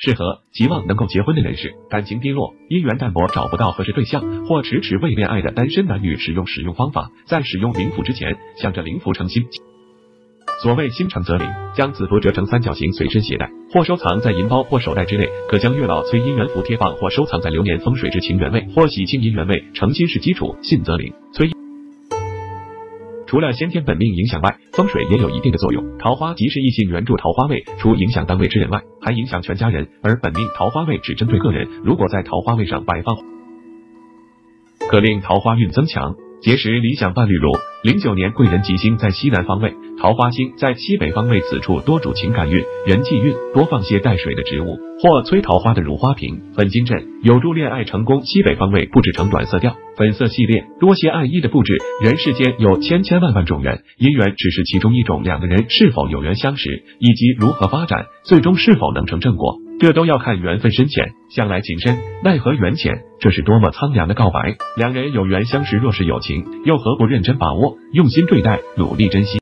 适合期望能够结婚的人士，感情低落，姻缘淡薄，找不到合适对象，或迟迟未恋爱的单身男女，使用使用方法，在使用灵符之前，想着灵符成心。所谓心诚则灵，将此符折成三角形，随身携带，或收藏在银包或手袋之内。可将月老催姻缘符贴放或收藏在流年风水之情缘位或喜庆姻缘位。诚心是基础，信则灵。催。除了先天本命影响外，风水也有一定的作用。桃花即是异性援助桃花位，除影响单位之人外，还影响全家人。而本命桃花位只针对个人，如果在桃花位上摆放，可令桃花运增强，结识理想伴侣。如零九年贵人吉星在西南方位，桃花星在西北方位，此处多主情感运、人际运，多放些带水的植物或催桃花的如花瓶、粉金阵，有助恋爱成功。西北方位布置成暖色调、粉色系列，多些爱意的布置。人世间有千千万万种人，姻缘只是其中一种，两个人是否有缘相识，以及如何发展，最终是否能成正果，这都要看缘分深浅。向来情深，奈何缘浅，这是多么苍凉的告白。两人有缘相识，若是有情，又何不认真把握，用心对待，努力珍惜？